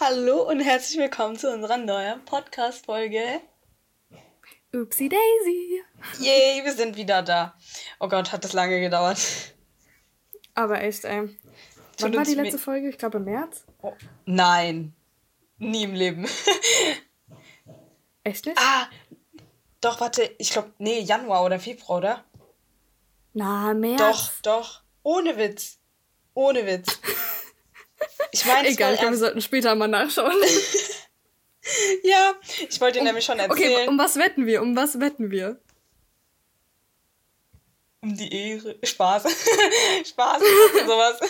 Hallo und herzlich willkommen zu unserer neuen Podcast-Folge. Upsi Daisy. Yay, wir sind wieder da. Oh Gott, hat das lange gedauert. Aber echt, ey. Wann war die letzte Folge? Ich glaube im März. Oh, nein. Nie im Leben. Echt nicht? Ah, doch, warte. Ich glaube, nee, Januar oder Februar, oder? Na, März. Doch, doch. Ohne Witz. Ohne Witz. Ich meine, egal, ich glaube, wir sollten später mal nachschauen. ja, ich wollte dir um, nämlich schon erzählen. Okay, um was wetten wir? Um was wetten wir? Um die Ehre. Spaß. Spaß. sowas.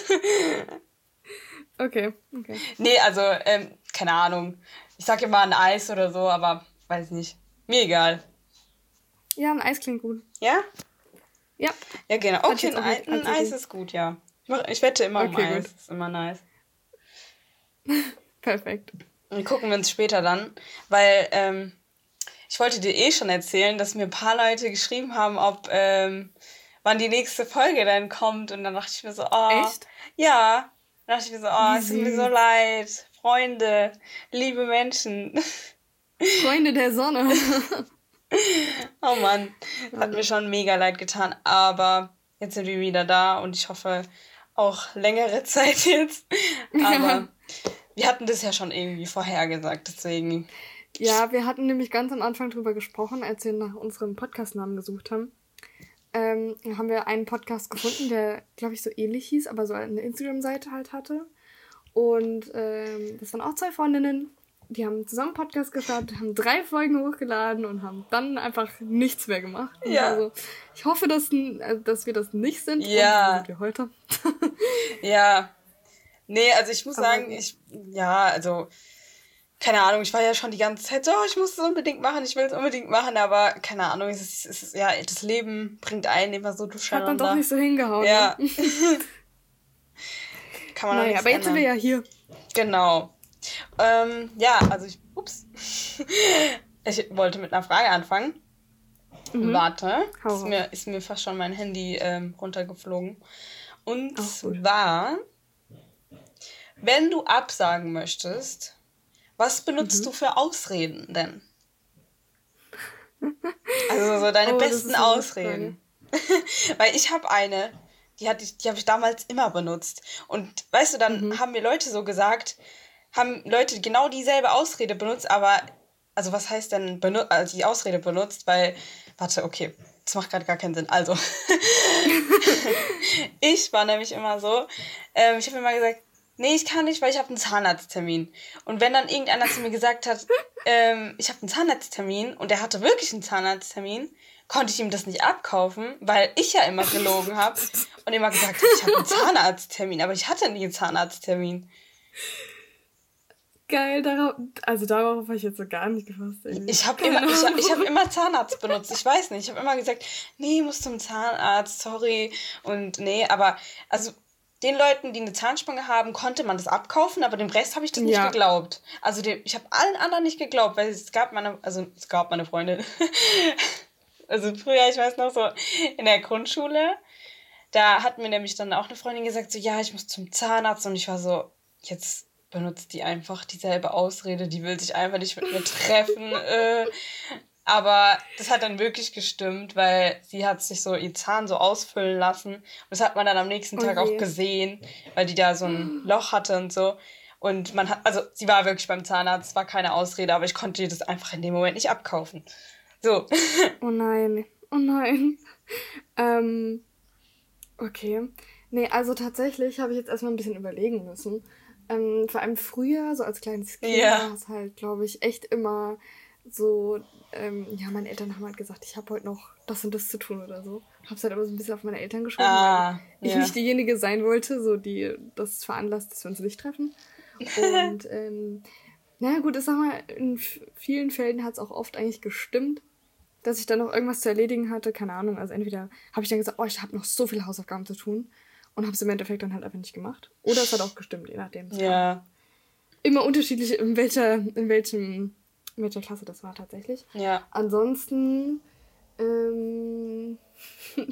Okay, okay. Nee, also, ähm, keine Ahnung. Ich sag immer ein Eis oder so, aber weiß nicht. Mir egal. Ja, ein Eis klingt gut. Ja? Ja. Ja, genau. Okay, ein, Eis, ein Eis ist gut, ja. Ich, mach, ich wette immer okay, um Eis. Gut. Ist immer nice. Perfekt. Und gucken wir uns später dann, weil ähm, ich wollte dir eh schon erzählen, dass mir ein paar Leute geschrieben haben, ob ähm, wann die nächste Folge dann kommt. Und dann dachte ich mir so, oh. Echt? Ja. Dann dachte ich mir so, oh, es tut mir so leid. Freunde, liebe Menschen. Freunde der Sonne. oh Mann, hat mir schon mega leid getan. Aber jetzt sind wir wieder da und ich hoffe auch längere Zeit jetzt. Aber wir hatten das ja schon irgendwie vorhergesagt, deswegen. Ja, wir hatten nämlich ganz am Anfang drüber gesprochen, als wir nach unserem Podcastnamen gesucht haben. Ähm, haben wir einen Podcast gefunden, der, glaube ich, so ähnlich hieß, aber so eine Instagram-Seite halt hatte. Und ähm, das waren auch zwei Freundinnen. Die haben zusammen Podcast gestartet, haben drei Folgen hochgeladen und haben dann einfach nichts mehr gemacht. Ja. Also, ich hoffe, dass, äh, dass wir das nicht sind. Ja. Sind wir heute. ja. Nee, also ich muss Aber sagen, ich, ja, also, keine Ahnung, ich war ja schon die ganze Zeit so, oh, ich muss es unbedingt machen, ich will es unbedingt machen, aber keine Ahnung, es ist, es ist, ja, das Leben bringt einen immer so durcheinander. Hat man doch nicht so hingehauen. Ja. Ne? Kann man naja, aber jetzt sind wir ja hier. Genau. Ähm, ja, also ich, ups. ich wollte mit einer Frage anfangen. Mhm. Warte, ist mir, ist mir fast schon mein Handy ähm, runtergeflogen. Und zwar, wenn du absagen möchtest, was benutzt mhm. du für Ausreden denn? Also so deine oh, besten Ausreden. Weil ich habe eine, die, hatte ich, die habe ich damals immer benutzt. Und weißt du, dann mhm. haben mir Leute so gesagt, haben Leute genau dieselbe Ausrede benutzt, aber, also was heißt denn also die Ausrede benutzt? Weil, warte, okay, das macht gerade gar keinen Sinn. Also, ich war nämlich immer so, ähm, ich habe immer gesagt, nee, ich kann nicht, weil ich habe einen Zahnarzttermin. Und wenn dann irgendeiner zu mir gesagt hat, ähm, ich habe einen Zahnarzttermin und er hatte wirklich einen Zahnarzttermin, konnte ich ihm das nicht abkaufen, weil ich ja immer gelogen habe und immer gesagt habe, ich habe einen Zahnarzttermin, aber ich hatte nie einen Zahnarzttermin. Geil, darauf, also darauf habe ich jetzt so gar nicht gefasst. Irgendwie. Ich habe immer, ich, ich hab immer Zahnarzt benutzt. Ich weiß nicht. Ich habe immer gesagt, nee, muss zum Zahnarzt, sorry. Und nee, aber also den Leuten, die eine Zahnspange haben, konnte man das abkaufen, aber dem Rest habe ich das nicht ja. geglaubt. Also dem, ich habe allen anderen nicht geglaubt, weil es gab meine, also es gab meine Freundin. also früher, ich weiß noch so, in der Grundschule, da hat mir nämlich dann auch eine Freundin gesagt, so ja, ich muss zum Zahnarzt und ich war so, jetzt benutzt die einfach dieselbe Ausrede, die will sich einfach nicht mit mir treffen. äh, aber das hat dann wirklich gestimmt, weil sie hat sich so ihr Zahn so ausfüllen lassen. Und das hat man dann am nächsten Tag okay. auch gesehen, weil die da so ein Loch hatte und so. Und man hat, also sie war wirklich beim Zahnarzt, war keine Ausrede, aber ich konnte ihr das einfach in dem Moment nicht abkaufen. So. Oh nein, oh nein. Ähm, okay. Nee, also tatsächlich habe ich jetzt erstmal ein bisschen überlegen müssen. Ähm, vor allem früher, so als kleines Kind, ja. war es halt, glaube ich, echt immer so, ähm, ja, meine Eltern haben halt gesagt, ich habe heute noch das und das zu tun oder so. Hab's halt immer so ein bisschen auf meine Eltern geschoben, ah, weil ich nicht diejenige sein wollte, so die das veranlasst, dass wir uns nicht treffen. Und ähm, naja gut, ich sag mal, in vielen Fällen hat es auch oft eigentlich gestimmt, dass ich dann noch irgendwas zu erledigen hatte, keine Ahnung. Also entweder habe ich dann gesagt, oh, ich habe noch so viele Hausaufgaben zu tun und habe es im Endeffekt dann halt einfach nicht gemacht. Oder es hat auch gestimmt, je nachdem. Ja. Kam. Immer unterschiedlich, in welcher, in welchem, in welcher Klasse das war tatsächlich. Ja. Ansonsten, ähm,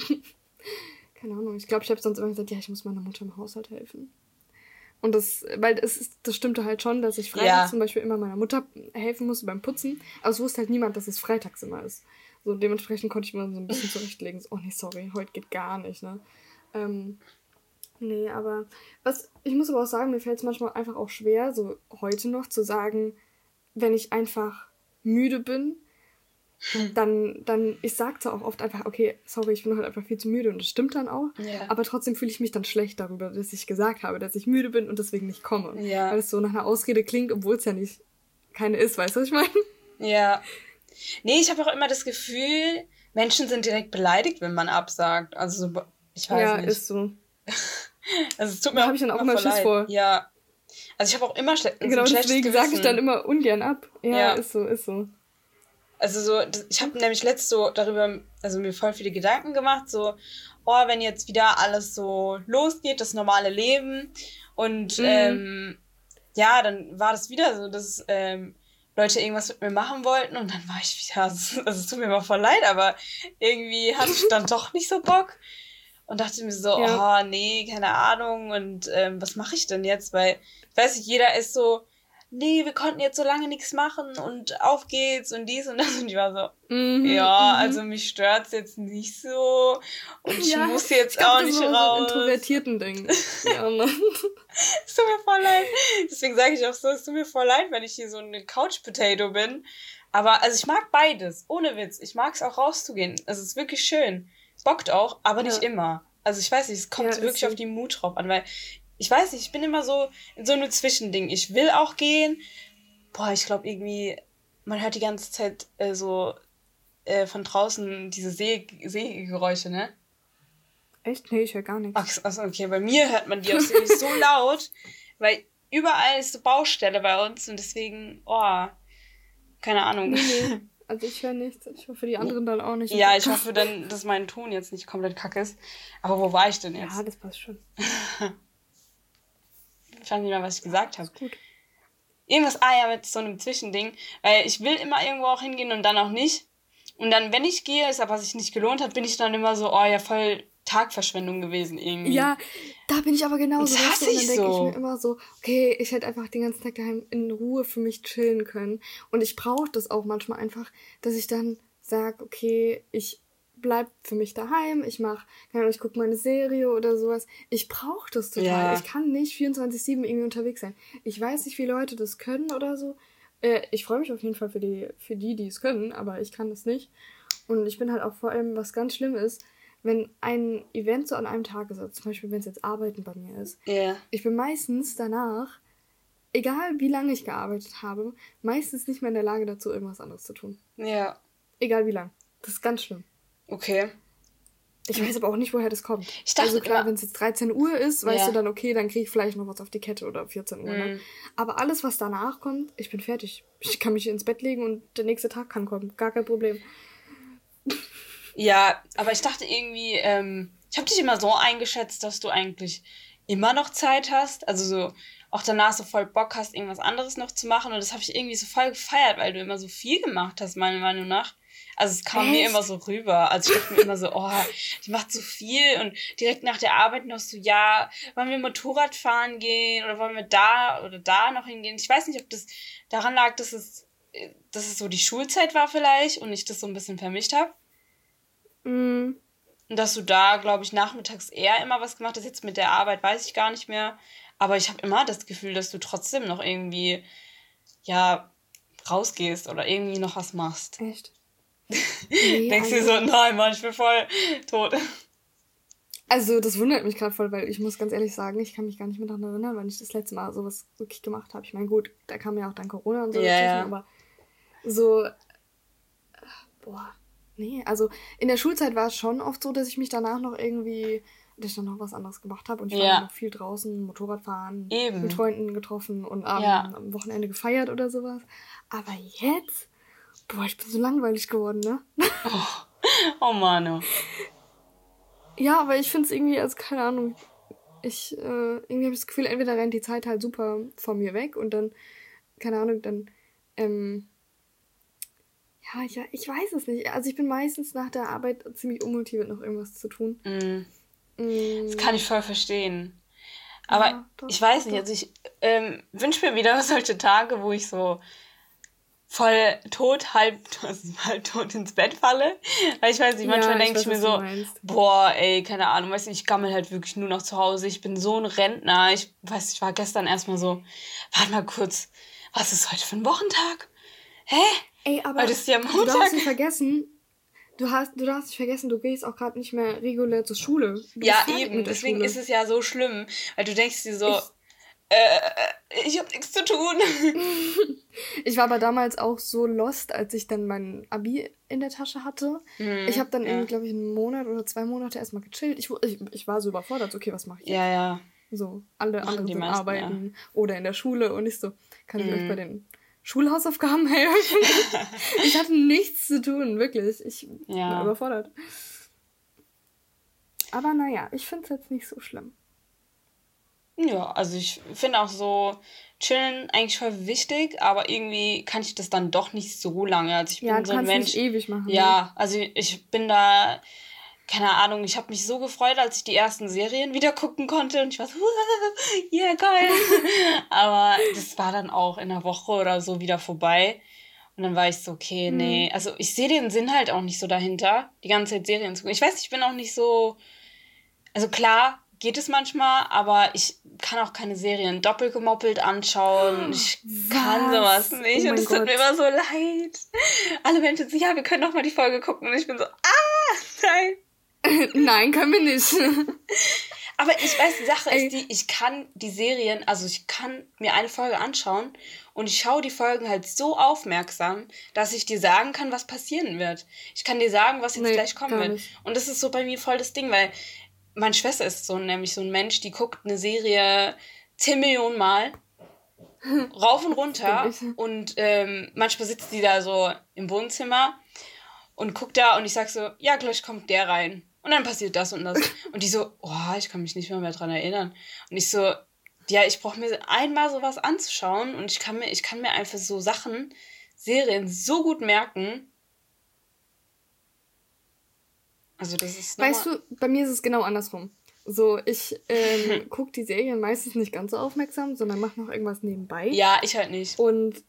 keine Ahnung, ich glaube, ich habe sonst immer gesagt, ja, ich muss meiner Mutter im Haushalt helfen. Und das, weil es ist, das stimmte halt schon, dass ich freitags ja. zum Beispiel immer meiner Mutter helfen musste beim Putzen. Aber es wusste halt niemand, dass es freitags immer ist. So dementsprechend konnte ich mir so ein bisschen zurechtlegen. So, oh nee, sorry, heute geht gar nicht, ne? Ähm, nee, aber was, ich muss aber auch sagen, mir fällt es manchmal einfach auch schwer, so heute noch zu sagen, wenn ich einfach müde bin, dann, dann, ich sage zwar auch oft einfach, okay, sorry, ich bin halt einfach viel zu müde und das stimmt dann auch, ja. aber trotzdem fühle ich mich dann schlecht darüber, dass ich gesagt habe, dass ich müde bin und deswegen nicht komme. Ja. Weil es so nach einer Ausrede klingt, obwohl es ja nicht keine ist, weißt du, was ich meine? Ja. Nee, ich habe auch immer das Gefühl, Menschen sind direkt beleidigt, wenn man absagt. Also, ich weiß ja, nicht. Ja, ist so. also, es tut mir da auch, ich dann auch immer Schiss vor. Ja. Also, ich habe auch immer schle Genau, deswegen sage ich dann immer ungern ab. Ja, ja, ist so, ist so. Also so, ich habe nämlich letzt so darüber, also mir voll viele Gedanken gemacht, so, oh, wenn jetzt wieder alles so losgeht, das normale Leben und mhm. ähm, ja, dann war das wieder so, dass ähm, Leute irgendwas mit mir machen wollten und dann war ich wieder, also es tut mir immer voll leid, aber irgendwie hatte ich dann doch nicht so Bock und dachte mir so, ja. oh nee, keine Ahnung und ähm, was mache ich denn jetzt, weil ich weiß nicht, jeder ist so, nee, wir konnten jetzt so lange nichts machen und auf geht's und dies und das. Und ich war so, mhm, ja, mhm. also mich stört's jetzt nicht so und ich ja, muss jetzt auch nicht so raus. So introvertierten Ding. ja, Mann. es tut mir voll leid. Deswegen sage ich auch so, es tut mir voll leid, wenn ich hier so eine Couch-Potato bin. Aber also ich mag beides, ohne Witz. Ich mag es auch rauszugehen. Also es ist wirklich schön. Bockt auch, aber nicht ja. immer. Also ich weiß nicht, es kommt ja, wirklich so. auf die Mut drauf an, weil ich weiß nicht, ich bin immer so in so einem Zwischending. Ich will auch gehen. Boah, ich glaube irgendwie, man hört die ganze Zeit äh, so äh, von draußen diese See Seegeräusche, ne? Echt? Nee, ich höre gar nichts. Ach, also okay, bei mir hört man die auch so laut, weil überall ist so Baustelle bei uns und deswegen, oh, keine Ahnung. Nee, Also ich höre nichts. Ich hoffe, die anderen dann auch nicht. Ja, ich hoffe dann, dass mein Ton jetzt nicht komplett kacke ist. Aber wo war ich denn jetzt? Ja, das passt schon. Ich weiß nicht mehr, was ich gesagt habe. Gut. Irgendwas, ah ja, mit so einem Zwischending. Weil ich will immer irgendwo auch hingehen und dann auch nicht. Und dann, wenn ich gehe, ist aber sich nicht gelohnt hat, bin ich dann immer so, oh ja, voll Tagverschwendung gewesen irgendwie. Ja, da bin ich aber genauso. Das hasse ich und dann denke so. ich mir immer so, okay, ich hätte einfach den ganzen Tag daheim in Ruhe für mich chillen können. Und ich brauche das auch manchmal einfach, dass ich dann sage, okay, ich bleib für mich daheim, ich mach, ich gucke meine Serie oder sowas. Ich brauche das total. Ja. Ich kann nicht 24-7 irgendwie unterwegs sein. Ich weiß nicht, wie Leute das können oder so. Äh, ich freue mich auf jeden Fall für die, für die, die es können, aber ich kann das nicht. Und ich bin halt auch vor allem, was ganz schlimm ist, wenn ein Event so an einem Tag ist, also zum Beispiel, wenn es jetzt Arbeiten bei mir ist. Yeah. Ich bin meistens danach, egal wie lange ich gearbeitet habe, meistens nicht mehr in der Lage dazu, irgendwas anderes zu tun. Ja. Egal wie lang. Das ist ganz schlimm. Okay. Ich weiß aber auch nicht, woher das kommt. Ich dachte, also klar, wenn es jetzt 13 Uhr ist, weißt ja. du dann, okay, dann kriege ich vielleicht noch was auf die Kette oder 14 Uhr. Ne? Mhm. Ne? Aber alles, was danach kommt, ich bin fertig. Ich kann mich ins Bett legen und der nächste Tag kann kommen. Gar kein Problem. Ja, aber ich dachte irgendwie, ähm, ich habe dich immer so eingeschätzt, dass du eigentlich immer noch Zeit hast. Also so auch danach so voll Bock hast, irgendwas anderes noch zu machen. Und das habe ich irgendwie so voll gefeiert, weil du immer so viel gemacht hast, meiner Meinung nach. Also es kam Echt? mir immer so rüber. Also ich dachte mir immer so, oh, die macht so viel und direkt nach der Arbeit noch so, ja, wollen wir Motorrad fahren gehen oder wollen wir da oder da noch hingehen? Ich weiß nicht, ob das daran lag, dass es, dass es so die Schulzeit war vielleicht und ich das so ein bisschen vermischt habe. Mhm. Und dass du da, glaube ich, nachmittags eher immer was gemacht hast. Jetzt mit der Arbeit weiß ich gar nicht mehr. Aber ich habe immer das Gefühl, dass du trotzdem noch irgendwie, ja, rausgehst oder irgendwie noch was machst. Echt? Nee, Denkst du also, so, nein, Mann, ich bin voll tot. Also, das wundert mich gerade voll, weil ich muss ganz ehrlich sagen, ich kann mich gar nicht mehr daran erinnern, wann ich das letzte Mal sowas wirklich gemacht habe. Ich meine, gut, da kam ja auch dann Corona und so, yeah, ja. aber so, boah, nee, also in der Schulzeit war es schon oft so, dass ich mich danach noch irgendwie, dass ich dann noch was anderes gemacht habe und ich ja. war noch viel draußen, Motorradfahren, Eben. mit Freunden getroffen und am, ja. am Wochenende gefeiert oder sowas. Aber jetzt Boah, ich bin so langweilig geworden, ne? Oh, oh Manu. Ja, aber ich finde es irgendwie, also keine Ahnung. Ich, äh, irgendwie habe ich das Gefühl, entweder rennt die Zeit halt super von mir weg und dann, keine Ahnung, dann, ähm, ja, ich, ich weiß es nicht. Also ich bin meistens nach der Arbeit ziemlich unmotiviert, noch irgendwas zu tun. Mm. Mm. Das kann ich voll verstehen. Aber ja, ich weiß nicht, also ich ähm, wünsche mir wieder solche Tage, wo ich so voll tot, halb, also halb tot ins Bett falle. Weil ich weiß nicht, manchmal ja, denke ich mir so, boah, ey, keine Ahnung, weißt du, ich gammel halt wirklich nur noch zu Hause. Ich bin so ein Rentner. Ich weiß, ich war gestern erstmal so, warte mal kurz, was ist heute für ein Wochentag? Hä? Ey, aber heute ist ja Montag. du darfst nicht vergessen, du hast, du darfst nicht vergessen, du gehst auch gerade nicht mehr regulär zur Schule. Du ja, eben, deswegen Schule. ist es ja so schlimm, weil du denkst dir so, ich, äh, ich habe nichts zu tun. ich war aber damals auch so lost, als ich dann mein Abi in der Tasche hatte. Mhm, ich habe dann ja. irgendwie, glaube ich, einen Monat oder zwei Monate erstmal gechillt. Ich, ich, ich war so überfordert, okay, was mache ich jetzt? Ja, ja. So, alle anderen meisten, arbeiten ja. oder in der Schule und ich so, kann ich mhm. euch bei den Schulhausaufgaben helfen? ich hatte nichts zu tun, wirklich. Ich ja. war überfordert. Aber naja, ich finde es jetzt nicht so schlimm. Ja, also ich finde auch so chillen eigentlich voll wichtig, aber irgendwie kann ich das dann doch nicht so lange. Also ich bin ja, so ein Mensch. Nicht ewig machen. Ja, ne? also ich bin da keine Ahnung, ich habe mich so gefreut, als ich die ersten Serien wieder gucken konnte und ich war so, ja, yeah, geil. aber das war dann auch in einer Woche oder so wieder vorbei. Und dann war ich so, okay, mhm. nee. Also ich sehe den Sinn halt auch nicht so dahinter, die ganze Zeit Serien zu gucken. Ich weiß, ich bin auch nicht so. Also klar, geht es manchmal, aber ich kann auch keine Serien doppelt gemoppelt anschauen. Ich Was? kann sowas nicht. Oh und es tut mir immer so leid. Alle Menschen sagen, ja, wir können doch mal die Folge gucken. Und ich bin so, ah, nein. nein, können wir nicht. aber ich weiß, die Sache ist die, ich kann die Serien, also ich kann mir eine Folge anschauen und ich schaue die Folgen halt so aufmerksam, dass ich dir sagen kann, was passieren wird. Ich kann dir sagen, was jetzt nee, gleich kommen wird. Und das ist so bei mir voll das Ding, weil meine Schwester ist so nämlich so ein Mensch, die guckt eine Serie 10 Millionen Mal rauf und runter und ähm, manchmal sitzt die da so im Wohnzimmer und guckt da und ich sag so, ja, gleich kommt der rein. Und dann passiert das und das. Und die so, oh, ich kann mich nicht mehr, mehr dran erinnern. Und ich so, ja, ich brauche mir einmal sowas anzuschauen und ich kann mir, ich kann mir einfach so Sachen, Serien so gut merken, also das ist. Weißt du, bei mir ist es genau andersrum. So, ich ähm, gucke die Serien meistens nicht ganz so aufmerksam, sondern mache noch irgendwas nebenbei. Ja, ich halt nicht. Und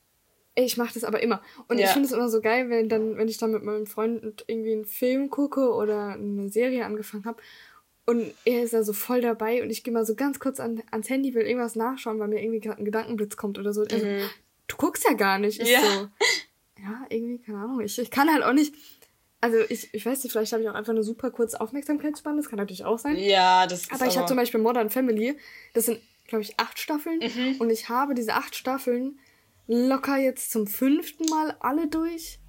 ich mache das aber immer. Und ja. ich finde es immer so geil, wenn dann, wenn ich dann mit meinem Freund irgendwie einen Film gucke oder eine Serie angefangen habe und er ist da so voll dabei und ich gehe mal so ganz kurz an, ans Handy, will irgendwas nachschauen, weil mir irgendwie gerade ein Gedankenblitz kommt oder so. Mhm. Also, du guckst ja gar nicht. Ich ja. so, ja, irgendwie, keine Ahnung. Ich, ich kann halt auch nicht also ich, ich weiß nicht, vielleicht habe ich auch einfach eine super kurze Aufmerksamkeitsspanne, das kann natürlich auch sein. Ja, das ist Aber ich aber... habe zum Beispiel Modern Family, das sind, glaube ich, acht Staffeln. Mhm. Und ich habe diese acht Staffeln locker jetzt zum fünften Mal alle durch.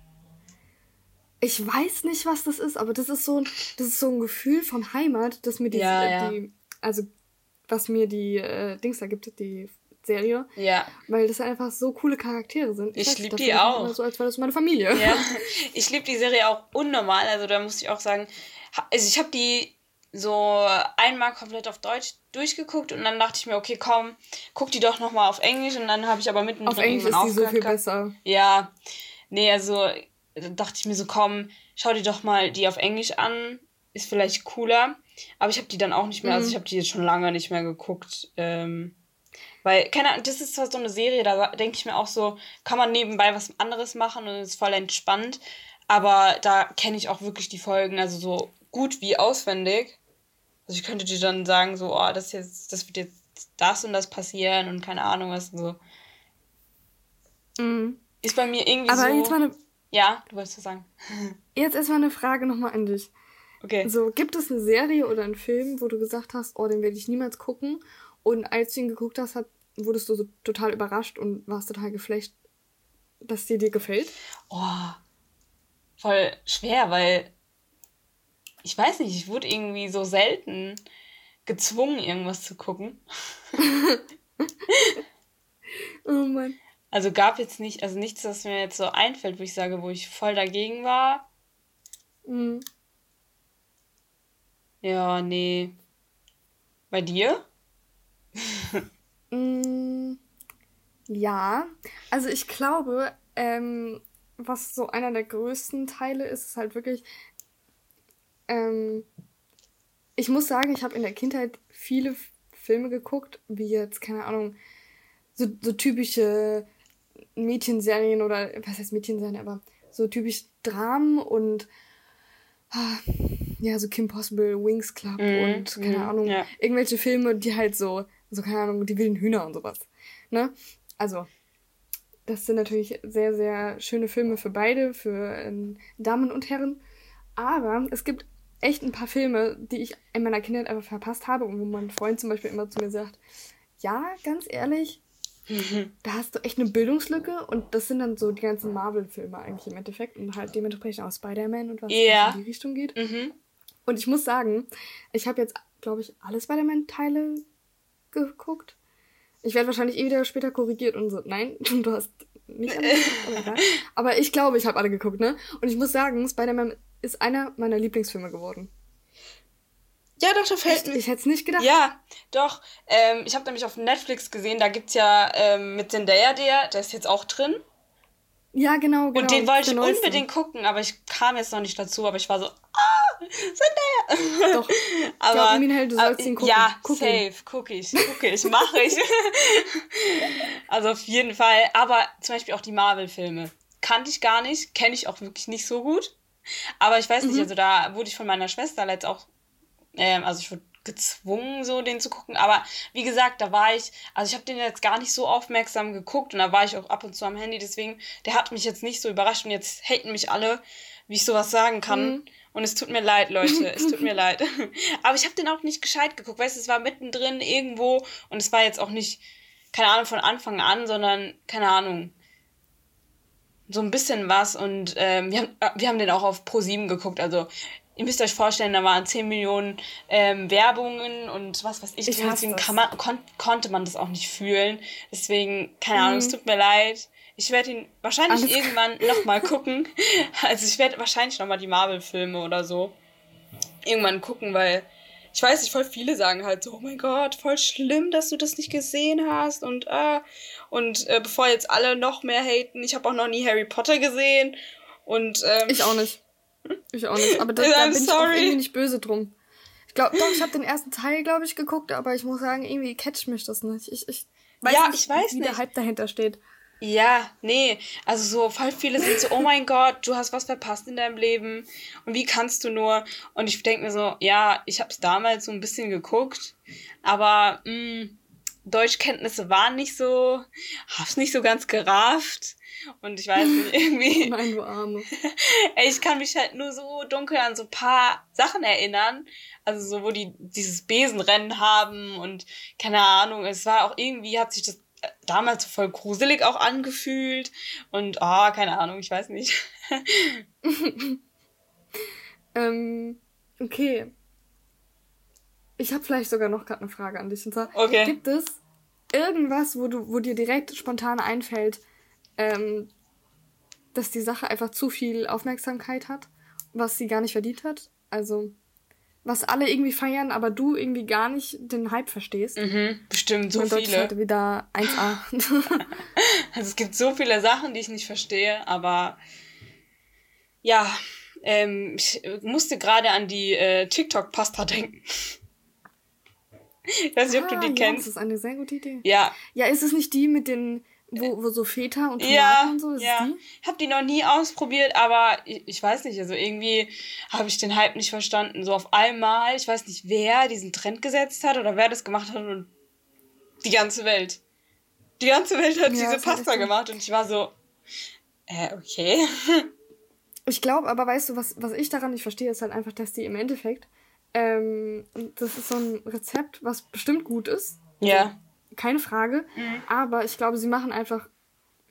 Ich weiß nicht, was das ist, aber das ist so, das ist so ein Gefühl von Heimat, das mir die, ja, ja. die also was mir die äh, Dings da gibt, die Serie. Ja. Weil das einfach so coole Charaktere sind. Ich, ich liebe die auch. So, als wäre das meine Familie. Ja. Ich liebe die Serie auch unnormal. Also da muss ich auch sagen, also ich habe die so einmal komplett auf Deutsch durchgeguckt und dann dachte ich mir, okay, komm, guck die doch nochmal auf Englisch und dann habe ich aber mitten Auf Englisch ist die so viel besser. Ja. Nee, also dachte ich mir so, komm, schau dir doch mal die auf Englisch an. Ist vielleicht cooler. Aber ich habe die dann auch nicht mehr, also mhm. also ich habe die jetzt schon lange nicht mehr geguckt. Ähm, weil, keine Ahnung, das ist zwar so eine Serie, da denke ich mir auch so, kann man nebenbei was anderes machen und ist voll entspannt. Aber da kenne ich auch wirklich die Folgen, also so gut wie auswendig. Also ich könnte dir dann sagen, so, oh, das jetzt, das wird jetzt das und das passieren und keine Ahnung was und so. Mhm. Ist bei mir irgendwie Aber so. Jetzt mal eine... Ja, du wolltest was sagen. Jetzt erstmal eine Frage nochmal an dich. Okay. So, gibt es eine Serie oder einen Film, wo du gesagt hast, oh, den werde ich niemals gucken? Und als du ihn geguckt hast, hat, wurdest du so total überrascht und warst total geflecht, dass dir dir gefällt? Oh, voll schwer, weil ich weiß nicht, ich wurde irgendwie so selten gezwungen, irgendwas zu gucken. oh Mann. Also gab jetzt nicht, also nichts, was mir jetzt so einfällt, wo ich sage, wo ich voll dagegen war. Mhm. Ja, nee. Bei dir? mm, ja, also ich glaube, ähm, was so einer der größten Teile ist, ist halt wirklich, ähm, ich muss sagen, ich habe in der Kindheit viele Filme geguckt, wie jetzt, keine Ahnung, so, so typische Mädchenserien oder, was heißt Mädchenserien, aber so typisch Dramen und ah, ja, so Kim Possible, Wings Club mm, und keine mm, Ahnung, ja. irgendwelche Filme, die halt so, so keine Ahnung, die wilden Hühner und sowas. Ne? Also, das sind natürlich sehr, sehr schöne Filme für beide, für ähm, Damen und Herren. Aber es gibt echt ein paar Filme, die ich in meiner Kindheit einfach verpasst habe und wo mein Freund zum Beispiel immer zu mir sagt, ja, ganz ehrlich, mhm. da hast du echt eine Bildungslücke und das sind dann so die ganzen Marvel-Filme eigentlich im Endeffekt und halt dementsprechend auch Spider-Man und was yeah. in die Richtung geht. Mhm. Und ich muss sagen, ich habe jetzt, glaube ich, alle Spider-Man-Teile geguckt. Ich werde wahrscheinlich eh wieder später korrigiert und so, nein, du hast nicht alle geguckt, aber, aber ich glaube, ich habe alle geguckt, ne? Und ich muss sagen, Spider-Man ist einer meiner Lieblingsfilme geworden. Ja, doch, da fällt mir. Ich, ich hätte es nicht gedacht. Ja, doch. Ähm, ich habe nämlich auf Netflix gesehen, da gibt es ja ähm, mit Zendaya der, der ist jetzt auch drin. Ja, genau, genau. Und den wollte ich unbedingt gucken, aber ich kam jetzt noch nicht dazu, aber ich war so, ah, Zendaya. Doch. aber, ja, halt, du sollst ihn gucken. Ja, guck safe, ihn. guck ich, guck ich, mache ich. also auf jeden Fall. Aber zum Beispiel auch die Marvel-Filme. Kannte ich gar nicht, kenne ich auch wirklich nicht so gut. Aber ich weiß nicht, mhm. also da wurde ich von meiner Schwester letzt auch, ähm, also ich wurde gezwungen, so den zu gucken. Aber wie gesagt, da war ich, also ich habe den jetzt gar nicht so aufmerksam geguckt und da war ich auch ab und zu am Handy. Deswegen, der hat mich jetzt nicht so überrascht und jetzt haten mich alle, wie ich sowas sagen kann. Mhm. Und es tut mir leid, Leute, es tut mir leid. Aber ich habe den auch nicht gescheit geguckt, weißt du, es war mittendrin irgendwo und es war jetzt auch nicht, keine Ahnung, von Anfang an, sondern, keine Ahnung, so ein bisschen was und ähm, wir, haben, äh, wir haben den auch auf Pro7 geguckt. Also ihr müsst euch vorstellen, da waren 10 Millionen ähm, Werbungen und was weiß ich. ich deswegen man, kon konnte man das auch nicht fühlen. Deswegen, keine mhm. Ahnung, es tut mir leid. Ich werde ihn wahrscheinlich Alles irgendwann nochmal gucken. Also ich werde wahrscheinlich nochmal die Marvel-Filme oder so irgendwann gucken, weil ich weiß nicht, voll viele sagen halt so, oh mein Gott, voll schlimm, dass du das nicht gesehen hast und äh, und äh, bevor jetzt alle noch mehr haten, ich habe auch noch nie Harry Potter gesehen und ähm, ich auch nicht. Ich auch nicht, aber das, da bin sorry. ich auch irgendwie nicht böse drum. Ich glaube, doch, ich habe den ersten Teil, glaube ich, geguckt, aber ich muss sagen, irgendwie catcht mich das nicht. Ich, ich weiß ja, nicht, ich weiß wie nicht. der Hype dahinter steht. Ja, nee, also so voll viele sind so, oh mein Gott, du hast was verpasst in deinem Leben und wie kannst du nur? Und ich denke mir so, ja, ich habe es damals so ein bisschen geguckt, aber mh, mm, Deutschkenntnisse waren nicht so, hab's nicht so ganz gerafft und ich weiß nicht, irgendwie. Nein, du Arme. ich kann mich halt nur so dunkel an so ein paar Sachen erinnern. Also so, wo die dieses Besenrennen haben und keine Ahnung, es war auch irgendwie, hat sich das damals voll gruselig auch angefühlt. Und, ah, oh, keine Ahnung, ich weiß nicht. ähm, okay. Ich habe vielleicht sogar noch gerade eine Frage an dich. Und zwar, okay. gibt es irgendwas, wo du, wo dir direkt spontan einfällt, ähm, dass die Sache einfach zu viel Aufmerksamkeit hat, was sie gar nicht verdient hat? Also, was alle irgendwie feiern, aber du irgendwie gar nicht den Hype verstehst. Mhm, bestimmt so viele. Heute wieder 1A. also es gibt so viele Sachen, die ich nicht verstehe, aber ja, ähm, ich musste gerade an die äh, TikTok-Pasta denken. ich weiß nicht, ob du die ah, ja, kennst. Das ist eine sehr gute Idee. Ja. Ja, ist es nicht die mit den wo, wo so Feta und Tomaten ja, und so ist ja. die? Ich habe die noch nie ausprobiert, aber ich, ich weiß nicht, also irgendwie habe ich den Hype nicht verstanden. So auf einmal, ich weiß nicht, wer diesen Trend gesetzt hat oder wer das gemacht hat und die ganze Welt. Die ganze Welt hat ja, diese Pasta gemacht und ich war so, äh, okay. Ich glaube, aber weißt du, was, was ich daran nicht verstehe, ist halt einfach, dass die im Endeffekt, ähm, das ist so ein Rezept, was bestimmt gut ist. Ja keine Frage. Mhm. Aber ich glaube, sie machen einfach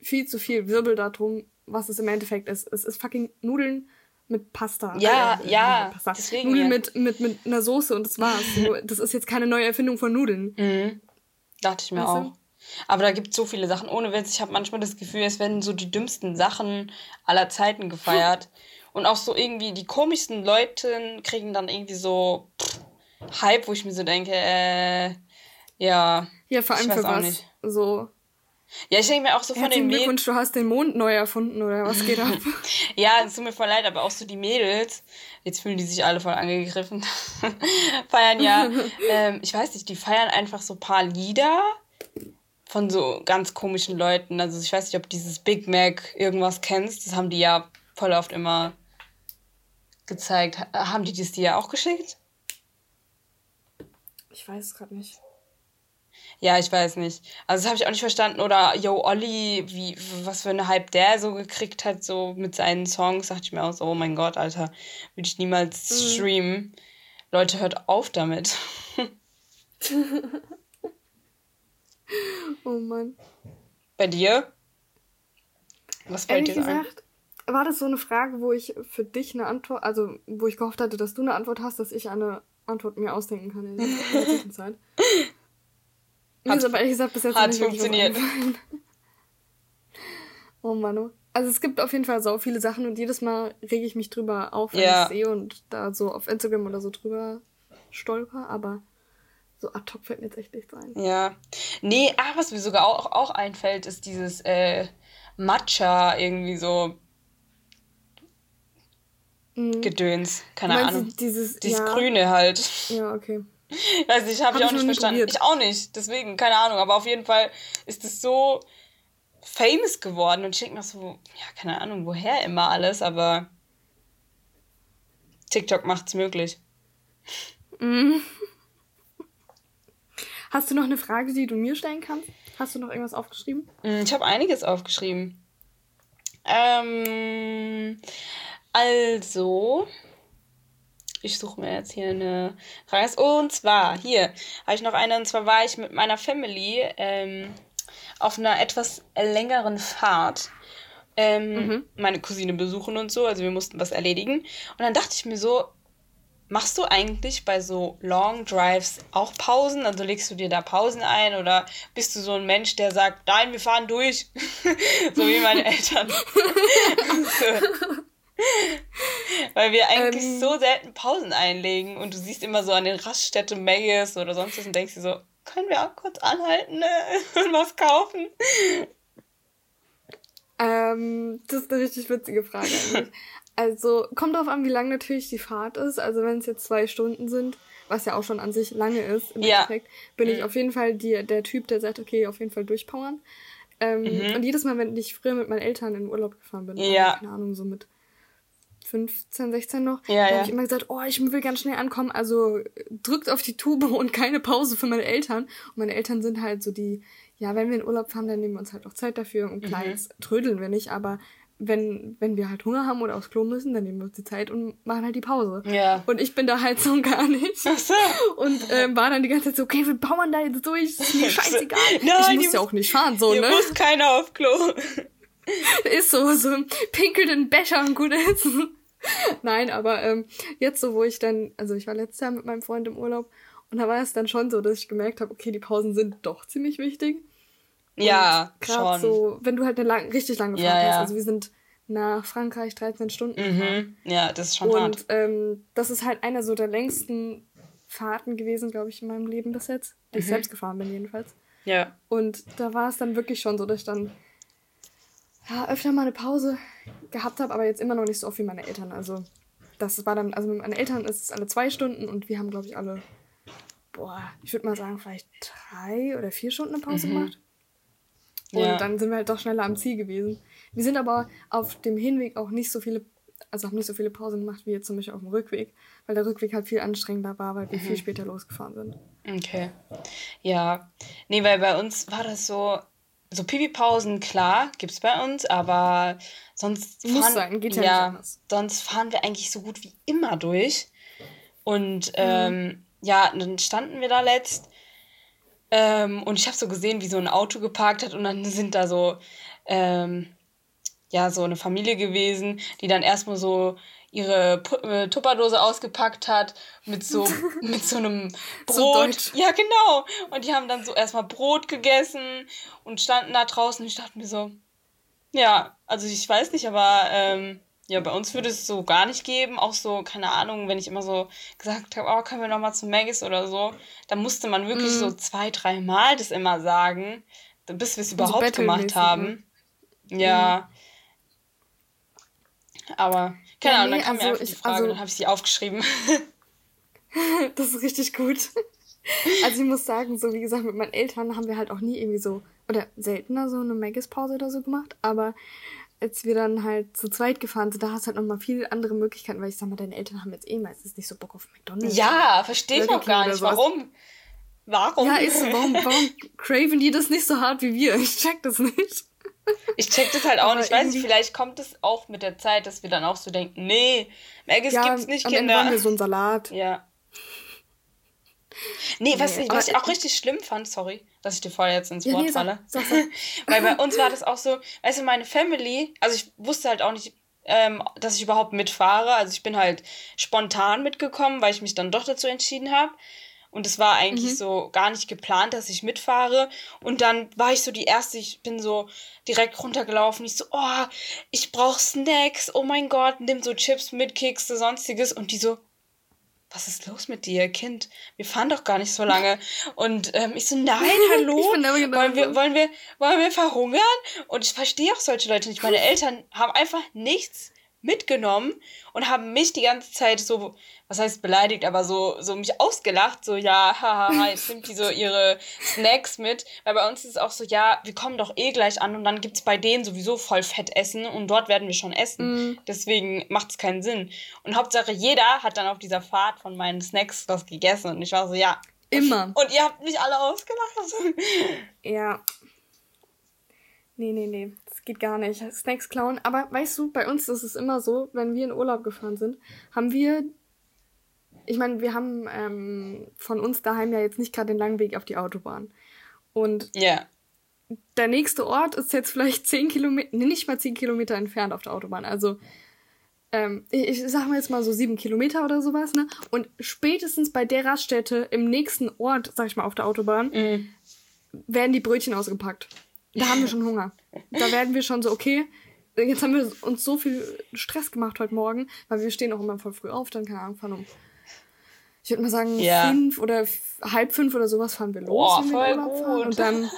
viel zu viel Wirbel darum, was es im Endeffekt ist. Es ist fucking Nudeln mit Pasta. Ja, äh, ja. Pasta. Deswegen, Nudeln ja. Mit, mit, mit einer Soße und das war's. das ist jetzt keine neue Erfindung von Nudeln. Mhm. Dachte ich mir weißt auch. Aber da gibt es so viele Sachen. Ohne Witz, ich habe manchmal das Gefühl, es werden so die dümmsten Sachen aller Zeiten gefeiert. und auch so irgendwie die komischsten Leute kriegen dann irgendwie so pff, Hype, wo ich mir so denke, äh, ja. Ja, vor allem für was? Nicht. So. Ja, ich denke mir auch so von den Mädels. Glückwunsch, du hast den Mond neu erfunden, oder was geht ab? ja, es tut mir voll leid, aber auch so die Mädels, jetzt fühlen die sich alle voll angegriffen, feiern ja, ähm, ich weiß nicht, die feiern einfach so ein paar Lieder von so ganz komischen Leuten. Also ich weiß nicht, ob dieses Big Mac irgendwas kennst. Das haben die ja voll oft immer gezeigt. Haben die das dir ja auch geschickt? Ich weiß es gerade nicht. Ja, ich weiß nicht. Also das habe ich auch nicht verstanden. Oder Yo Olli, wie, was für eine Hype der so gekriegt hat, so mit seinen Songs, dachte ich mir auch so, oh mein Gott, Alter, würde ich niemals mhm. streamen. Leute, hört auf damit. oh Mann. Bei dir? Was fällt Ehrlich dir gesagt, ein? war das so eine Frage, wo ich für dich eine Antwort, also wo ich gehofft hatte, dass du eine Antwort hast, dass ich eine Antwort mir ausdenken kann in der Hat, aber ehrlich gesagt bis jetzt hat nicht funktioniert. oh Mann. Oh. Also es gibt auf jeden Fall so viele Sachen und jedes Mal rege ich mich drüber auf, wenn ja. ich sehe und da so auf Instagram oder so drüber stolper, aber so ad hoc fällt mir jetzt echt nichts ein. Ja. Nee, ah, was mir sogar auch, auch einfällt, ist dieses äh, Matcha irgendwie so mhm. Gedöns. Keine Ahnung. Dieses, dieses ja. Grüne halt. Ja, okay. Weiß nicht, habe hab ich auch nicht verstanden. Probiert. Ich auch nicht, deswegen, keine Ahnung. Aber auf jeden Fall ist es so famous geworden und ich denke mir so, ja, keine Ahnung, woher immer alles, aber TikTok macht's möglich. Mhm. Hast du noch eine Frage, die du mir stellen kannst? Hast du noch irgendwas aufgeschrieben? Mm, ich habe einiges aufgeschrieben. Ähm, also, ich suche mir jetzt hier eine Frage. Und zwar, hier habe ich noch eine, und zwar war ich mit meiner Family ähm, auf einer etwas längeren Fahrt. Ähm, mhm. Meine Cousine besuchen und so, also wir mussten was erledigen. Und dann dachte ich mir so, machst du eigentlich bei so Long Drives auch Pausen? Also legst du dir da Pausen ein oder bist du so ein Mensch, der sagt, nein, wir fahren durch? so wie meine Eltern. Weil wir eigentlich ähm, so selten Pausen einlegen und du siehst immer so an den Raststätten Maggis oder sonst was und denkst dir so, können wir auch kurz anhalten ne? und was kaufen? Ähm, das ist eine richtig witzige Frage eigentlich. also, kommt darauf an, wie lang natürlich die Fahrt ist. Also, wenn es jetzt zwei Stunden sind, was ja auch schon an sich lange ist, im ja. Endeffekt, bin ich mhm. auf jeden Fall die, der Typ, der sagt, okay, auf jeden Fall durchpowern. Ähm, mhm. Und jedes Mal, wenn ich früher mit meinen Eltern in Urlaub gefahren bin, ja. keine Ahnung, so mit 15, 16 noch, ja, da ja. habe ich immer gesagt, oh, ich will ganz schnell ankommen, also drückt auf die Tube und keine Pause für meine Eltern. Und meine Eltern sind halt so die, ja, wenn wir in Urlaub fahren, dann nehmen wir uns halt auch Zeit dafür und klar, mhm. jetzt trödeln wir nicht, aber wenn, wenn wir halt Hunger haben oder aufs Klo müssen, dann nehmen wir uns die Zeit und machen halt die Pause. Ja. Und ich bin da halt so gar nicht. Ach so. Und ähm, war dann die ganze Zeit so, okay, wir powern da jetzt durch, ist mir scheißegal. Nein, ich muss ja auch nicht fahren, so, ne? muss keiner auf Klo. ist so, so pinkelt in Becher und gut ist. Nein, aber ähm, jetzt so, wo ich dann, also ich war letztes Jahr mit meinem Freund im Urlaub und da war es dann schon so, dass ich gemerkt habe, okay, die Pausen sind doch ziemlich wichtig. Ja, gerade so, wenn du halt eine lang, richtig lange Fahrt ja, hast. Ja. Also wir sind nach Frankreich 13 Stunden. Mhm. Ja, das ist schon und, hart. Und ähm, das ist halt einer so der längsten Fahrten gewesen, glaube ich, in meinem Leben bis jetzt. Die mhm. ich selbst gefahren bin jedenfalls. Ja. Und da war es dann wirklich schon so, dass ich dann ja, öfter mal eine Pause gehabt habe, aber jetzt immer noch nicht so oft wie meine Eltern. Also das war dann, also mit meinen Eltern ist es alle zwei Stunden und wir haben, glaube ich, alle, boah, ich würde mal sagen, vielleicht drei oder vier Stunden eine Pause mhm. gemacht. Und ja. dann sind wir halt doch schneller am Ziel gewesen. Wir sind aber auf dem Hinweg auch nicht so viele, also haben nicht so viele Pausen gemacht wie jetzt zum Beispiel auf dem Rückweg, weil der Rückweg halt viel anstrengender war, weil wir mhm. viel später losgefahren sind. Okay. Ja. Nee, weil bei uns war das so, so Pipi-Pausen, klar, gibt's bei uns, aber sonst fahren, Muss sein, geht ja, ja sonst fahren wir eigentlich so gut wie immer durch. Und mhm. ähm, ja, dann standen wir da letzt ähm, und ich habe so gesehen, wie so ein Auto geparkt hat und dann sind da so ähm, ja so eine Familie gewesen, die dann erstmal so ihre P äh, Tupperdose ausgepackt hat mit so mit so einem Brot. So ja, genau. Und die haben dann so erstmal Brot gegessen und standen da draußen und ich dachte mir so, ja, also ich weiß nicht, aber ähm, ja, bei uns würde es so gar nicht geben. Auch so, keine Ahnung, wenn ich immer so gesagt habe, oh, können wir noch mal zu Maggis oder so, da musste man wirklich mm. so zwei, drei Mal das immer sagen bis wir es überhaupt so gemacht haben. Ne? Ja. Aber, keine ja, Ahnung, dann kam also mir einfach die Frage, also, dann habe ich sie aufgeschrieben. das ist richtig gut. Also ich muss sagen, so wie gesagt, mit meinen Eltern haben wir halt auch nie irgendwie so, oder seltener so eine Maggis-Pause oder so gemacht, aber als wir dann halt zu zweit gefahren sind, da hast du halt nochmal viele andere Möglichkeiten, weil ich sag mal, deine Eltern haben jetzt eh meistens nicht so Bock auf McDonalds. Ja, verstehe ich auch gar nicht. Warum? Warum? Ja, ist so, warum, warum craven die das nicht so hart wie wir? Ich check das nicht. Ich check das halt auch nicht. Ich weiß nicht, vielleicht kommt es auch mit der Zeit, dass wir dann auch so denken, nee, Maggis ja, gibt's nicht, am Kinder. Ende wollen wir so einen Salat. Ja. Nee, was, nee, ich, was ich auch richtig schlimm fand, sorry, dass ich dir vorher jetzt ins ja, Wort nee, falle. Sag, sag, sag. Weil bei uns war das auch so, weißt du, meine Family, also ich wusste halt auch nicht, ähm, dass ich überhaupt mitfahre. Also ich bin halt spontan mitgekommen, weil ich mich dann doch dazu entschieden habe. Und es war eigentlich mhm. so gar nicht geplant, dass ich mitfahre. Und dann war ich so die erste, ich bin so direkt runtergelaufen. Ich so, oh, ich brauche Snacks. Oh mein Gott, nimm so Chips mit, Kekse, sonstiges. Und die so, was ist los mit dir, Kind? Wir fahren doch gar nicht so lange. Und ähm, ich so, nein, hallo? Wollen, wir, wollen, wir, wollen wir verhungern? Und ich verstehe auch solche Leute nicht. Meine Eltern haben einfach nichts mitgenommen und haben mich die ganze Zeit so, was heißt beleidigt, aber so, so mich ausgelacht, so, ja, haha, jetzt nimmt die so ihre Snacks mit, weil bei uns ist es auch so, ja, wir kommen doch eh gleich an und dann gibt es bei denen sowieso voll Fett essen und dort werden wir schon essen. Mm. Deswegen macht es keinen Sinn. Und Hauptsache, jeder hat dann auf dieser Fahrt von meinen Snacks was gegessen und ich war so, ja. Immer. Und ihr habt mich alle ausgelacht. Ja. Nee, nee, nee geht gar nicht. Snacks klauen. Aber weißt du, bei uns ist es immer so, wenn wir in Urlaub gefahren sind, haben wir. Ich meine, wir haben ähm, von uns daheim ja jetzt nicht gerade den langen Weg auf die Autobahn. Und yeah. der nächste Ort ist jetzt vielleicht zehn Kilometer, nee, nicht mal zehn Kilometer entfernt auf der Autobahn. Also ähm, ich, ich sag mal jetzt mal so sieben Kilometer oder sowas, ne? Und spätestens bei der Raststätte im nächsten Ort, sag ich mal, auf der Autobahn, mm. werden die Brötchen ausgepackt. Da haben wir schon Hunger. Da werden wir schon so, okay, jetzt haben wir uns so viel Stress gemacht heute Morgen, weil wir stehen auch immer voll früh auf, dann keine Ahnung, fahren um, ich würde mal sagen, ja. fünf oder halb fünf oder sowas fahren wir los. Boah, voll gut. Fahren. Und dann,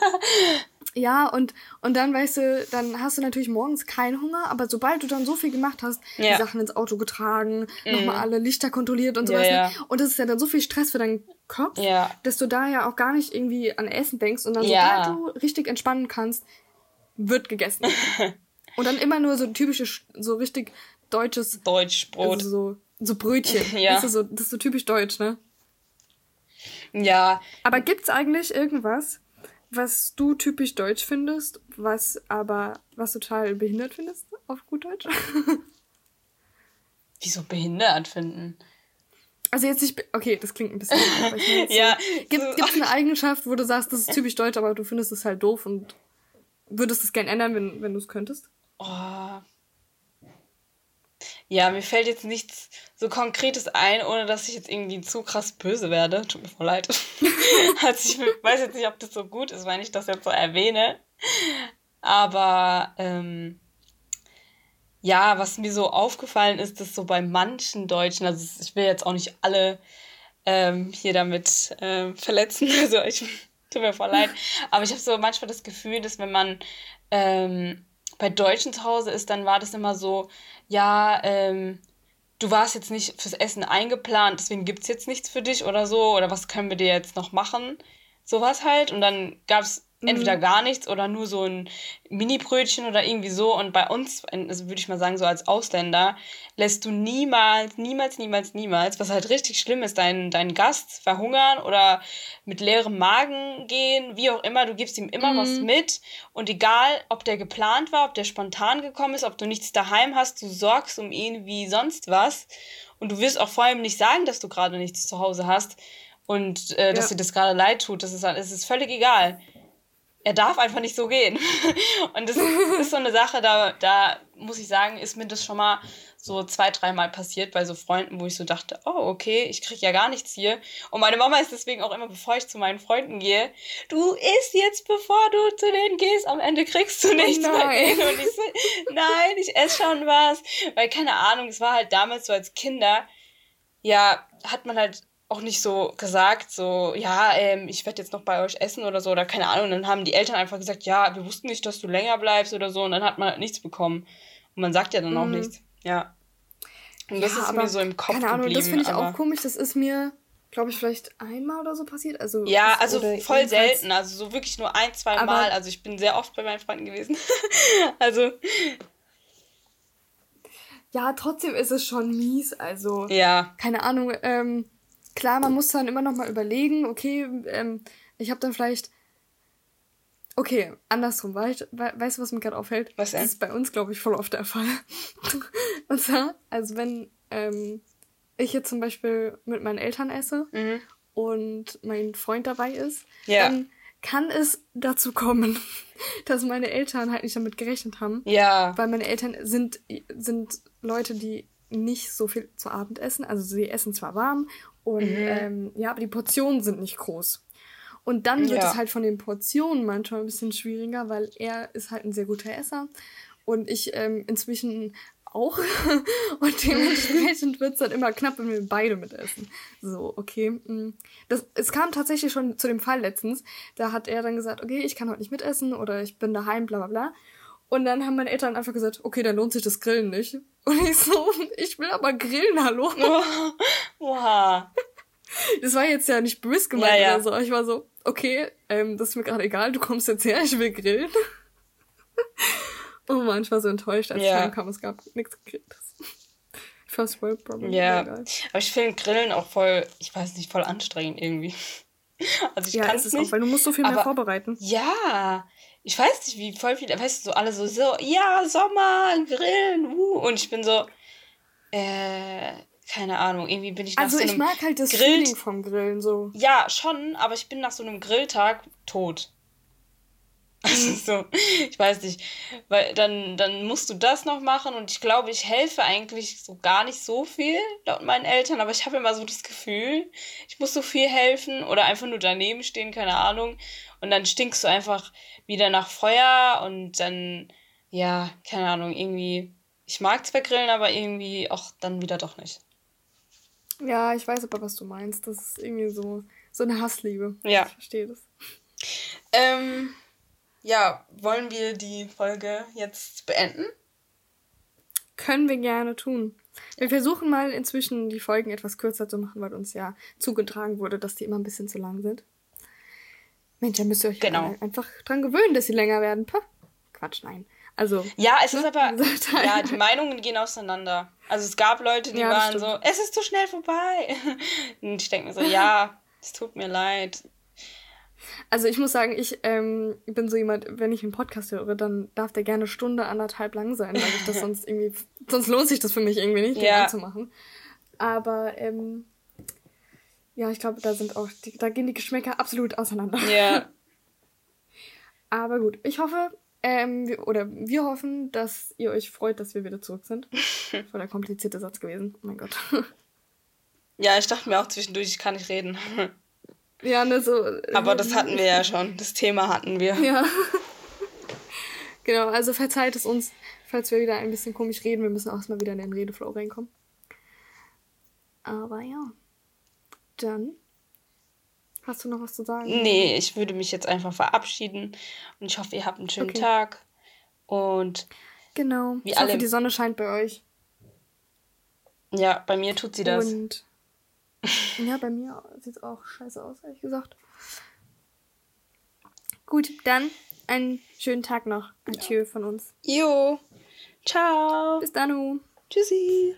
ja, und, und dann, weißt du, dann hast du natürlich morgens keinen Hunger, aber sobald du dann so viel gemacht hast, ja. die Sachen ins Auto getragen, mhm. nochmal alle Lichter kontrolliert und sowas, ja, ne? ja. und das ist ja dann so viel Stress für deinen Kopf, ja. dass du da ja auch gar nicht irgendwie an Essen denkst und dann sobald du richtig entspannen kannst, wird gegessen. und dann immer nur so typisches, so richtig deutsches Deutschbrot. Also so, so Brötchen. ja. Das ist, so, das ist so typisch deutsch, ne? Ja. Aber gibt's eigentlich irgendwas, was du typisch deutsch findest, was aber, was total behindert findest, auf gut Deutsch? Wieso behindert finden? Also jetzt nicht, okay, das klingt ein bisschen, aber ich meine, ja, gibt es eine Eigenschaft, wo du sagst, das ist typisch deutsch, aber du findest es halt doof und würdest es gern ändern, wenn, wenn du es könntest? Oh. Ja, mir fällt jetzt nichts so Konkretes ein, ohne dass ich jetzt irgendwie zu krass böse werde. Tut mir voll leid. also ich weiß jetzt nicht, ob das so gut ist, wenn ich das jetzt so erwähne. Aber ähm, ja, was mir so aufgefallen ist, dass so bei manchen Deutschen, also ich will jetzt auch nicht alle ähm, hier damit ähm, verletzen, also ich tut mir voll leid, aber ich habe so manchmal das Gefühl, dass wenn man ähm, bei Deutschen zu Hause ist, dann war das immer so, ja, ähm, du warst jetzt nicht fürs Essen eingeplant, deswegen gibt es jetzt nichts für dich oder so, oder was können wir dir jetzt noch machen? Sowas halt. Und dann gab es entweder mhm. gar nichts oder nur so ein Mini-Brötchen oder irgendwie so. Und bei uns, also würde ich mal sagen, so als Ausländer, lässt du niemals, niemals, niemals, niemals, was halt richtig schlimm ist, deinen, deinen Gast verhungern oder mit leerem Magen gehen, wie auch immer, du gibst ihm immer mhm. was mit. Und egal, ob der geplant war, ob der spontan gekommen ist, ob du nichts daheim hast, du sorgst um ihn wie sonst was. Und du wirst auch vor allem nicht sagen, dass du gerade nichts zu Hause hast und äh, dass ja. dir das gerade leid tut. Das ist, das ist völlig egal er darf einfach nicht so gehen. Und das ist so eine Sache, da, da muss ich sagen, ist mir das schon mal so zwei, dreimal passiert bei so Freunden, wo ich so dachte, oh, okay, ich krieg ja gar nichts hier. Und meine Mama ist deswegen auch immer, bevor ich zu meinen Freunden gehe, du isst jetzt, bevor du zu denen gehst, am Ende kriegst du nichts oh bei denen. Und ich so, nein, ich esse schon was. Weil, keine Ahnung, es war halt damals so als Kinder, ja, hat man halt auch nicht so gesagt, so, ja, ähm, ich werde jetzt noch bei euch essen oder so, oder keine Ahnung. Und dann haben die Eltern einfach gesagt, ja, wir wussten nicht, dass du länger bleibst oder so. Und dann hat man halt nichts bekommen. Und man sagt ja dann auch mhm. nichts. Ja. Und das ja, ist mir so im Kopf keine Ahnung, geblieben. Das finde ich auch komisch. Das ist mir, glaube ich, vielleicht einmal oder so passiert. Also ja, also voll selten. Also so wirklich nur ein, zwei Mal. Also ich bin sehr oft bei meinen Freunden gewesen. also. Ja, trotzdem ist es schon mies. Also. Ja. Keine Ahnung. Ähm, klar, man muss dann immer noch mal überlegen, okay, ähm, ich habe dann vielleicht. Okay, andersrum. Weißt, weißt du, was mir gerade auffällt? Was denn? Das ist bei uns, glaube ich, voll oft der Fall. Und zwar, also wenn ähm, ich jetzt zum Beispiel mit meinen Eltern esse mhm. und mein Freund dabei ist, ja. dann kann es dazu kommen, dass meine Eltern halt nicht damit gerechnet haben. Ja. Weil meine Eltern sind, sind Leute, die nicht so viel zu Abend essen. Also sie essen zwar warm und mhm. ähm, ja, aber die Portionen sind nicht groß. Und dann wird ja. es halt von den Portionen manchmal ein bisschen schwieriger, weil er ist halt ein sehr guter Esser und ich ähm, inzwischen auch. Und dementsprechend wird es dann immer knapp, wenn wir beide mitessen. So, okay. Mm. Das, es kam tatsächlich schon zu dem Fall letztens. Da hat er dann gesagt, okay, ich kann heute nicht mitessen oder ich bin daheim, bla bla bla. Und dann haben meine Eltern einfach gesagt, okay, dann lohnt sich das Grillen nicht. Und ich so, ich will aber grillen, hallo. Wow. Das war jetzt ja nicht böse gemeint ja, ja. oder so. Ich war so, okay, ähm, das ist mir gerade egal, du kommst jetzt her, ich will grillen. oh man, ich war so enttäuscht, als ja. ich kam, es gab nichts Gegrilltes. First World Problem. Ja, aber ich finde Grillen auch voll, ich weiß nicht, voll anstrengend irgendwie. Also ich ja, kann es nicht, auch, weil du musst so viel mehr vorbereiten. Ja, ich weiß nicht, wie voll viele, weißt du, so alle so, so, ja, Sommer, Grillen, uh, und ich bin so, äh, keine Ahnung, irgendwie bin ich nach also so einem Also ich mag halt das Grill Feeling vom Grillen so. Ja, schon, aber ich bin nach so einem Grilltag tot. Also so, ich weiß nicht, weil dann, dann musst du das noch machen und ich glaube, ich helfe eigentlich so gar nicht so viel laut meinen Eltern, aber ich habe immer so das Gefühl, ich muss so viel helfen oder einfach nur daneben stehen, keine Ahnung. Und dann stinkst du einfach wieder nach Feuer und dann, ja, keine Ahnung, irgendwie, ich mag zwar grillen, aber irgendwie auch dann wieder doch nicht. Ja, ich weiß aber, was du meinst. Das ist irgendwie so, so eine Hassliebe. Ja. Ich verstehe das. Ähm, ja, wollen wir die Folge jetzt beenden? Können wir gerne tun. Wir versuchen mal inzwischen die Folgen etwas kürzer zu machen, weil uns ja zugetragen wurde, dass die immer ein bisschen zu lang sind. Mensch, dann müsst ihr euch genau. einfach dran gewöhnen, dass sie länger werden. Puh. Quatsch, nein. Also. Ja, es ist ne, aber. ja, die Meinungen gehen auseinander. Also es gab Leute, die ja, waren stimmt. so, es ist zu schnell vorbei. Und ich denke mir so, ja, es tut mir leid. Also ich muss sagen, ich ähm, bin so jemand, wenn ich einen Podcast höre, dann darf der gerne Stunde, anderthalb lang sein, weil ich das sonst irgendwie, sonst lohnt sich das für mich irgendwie nicht, den ja. anzumachen. Aber ähm, ja, ich glaube, da sind auch, die, da gehen die Geschmäcker absolut auseinander. Ja. Aber gut, ich hoffe, ähm, wir, oder wir hoffen, dass ihr euch freut, dass wir wieder zurück sind. Voll der komplizierte Satz gewesen. Oh mein Gott. Ja, ich dachte mir auch zwischendurch, ich kann nicht reden. Ja, ne, so. Äh, Aber das hatten wir ja schon. Das Thema hatten wir. Ja. genau, also verzeiht es uns, falls wir wieder ein bisschen komisch reden. Wir müssen auch erstmal wieder in den Redeflow reinkommen. Aber ja. Dann. Hast du noch was zu sagen? Nee, ich würde mich jetzt einfach verabschieden. Und ich hoffe, ihr habt einen schönen okay. Tag. Und. Genau. Wie ich alle... hoffe, die Sonne scheint bei euch. Ja, bei mir tut sie das. Und ja, bei mir sieht es auch scheiße aus, ehrlich gesagt. Gut, dann einen schönen Tag noch. Adieu ja. von uns. Jo. Ciao. Bis dann. Tschüssi.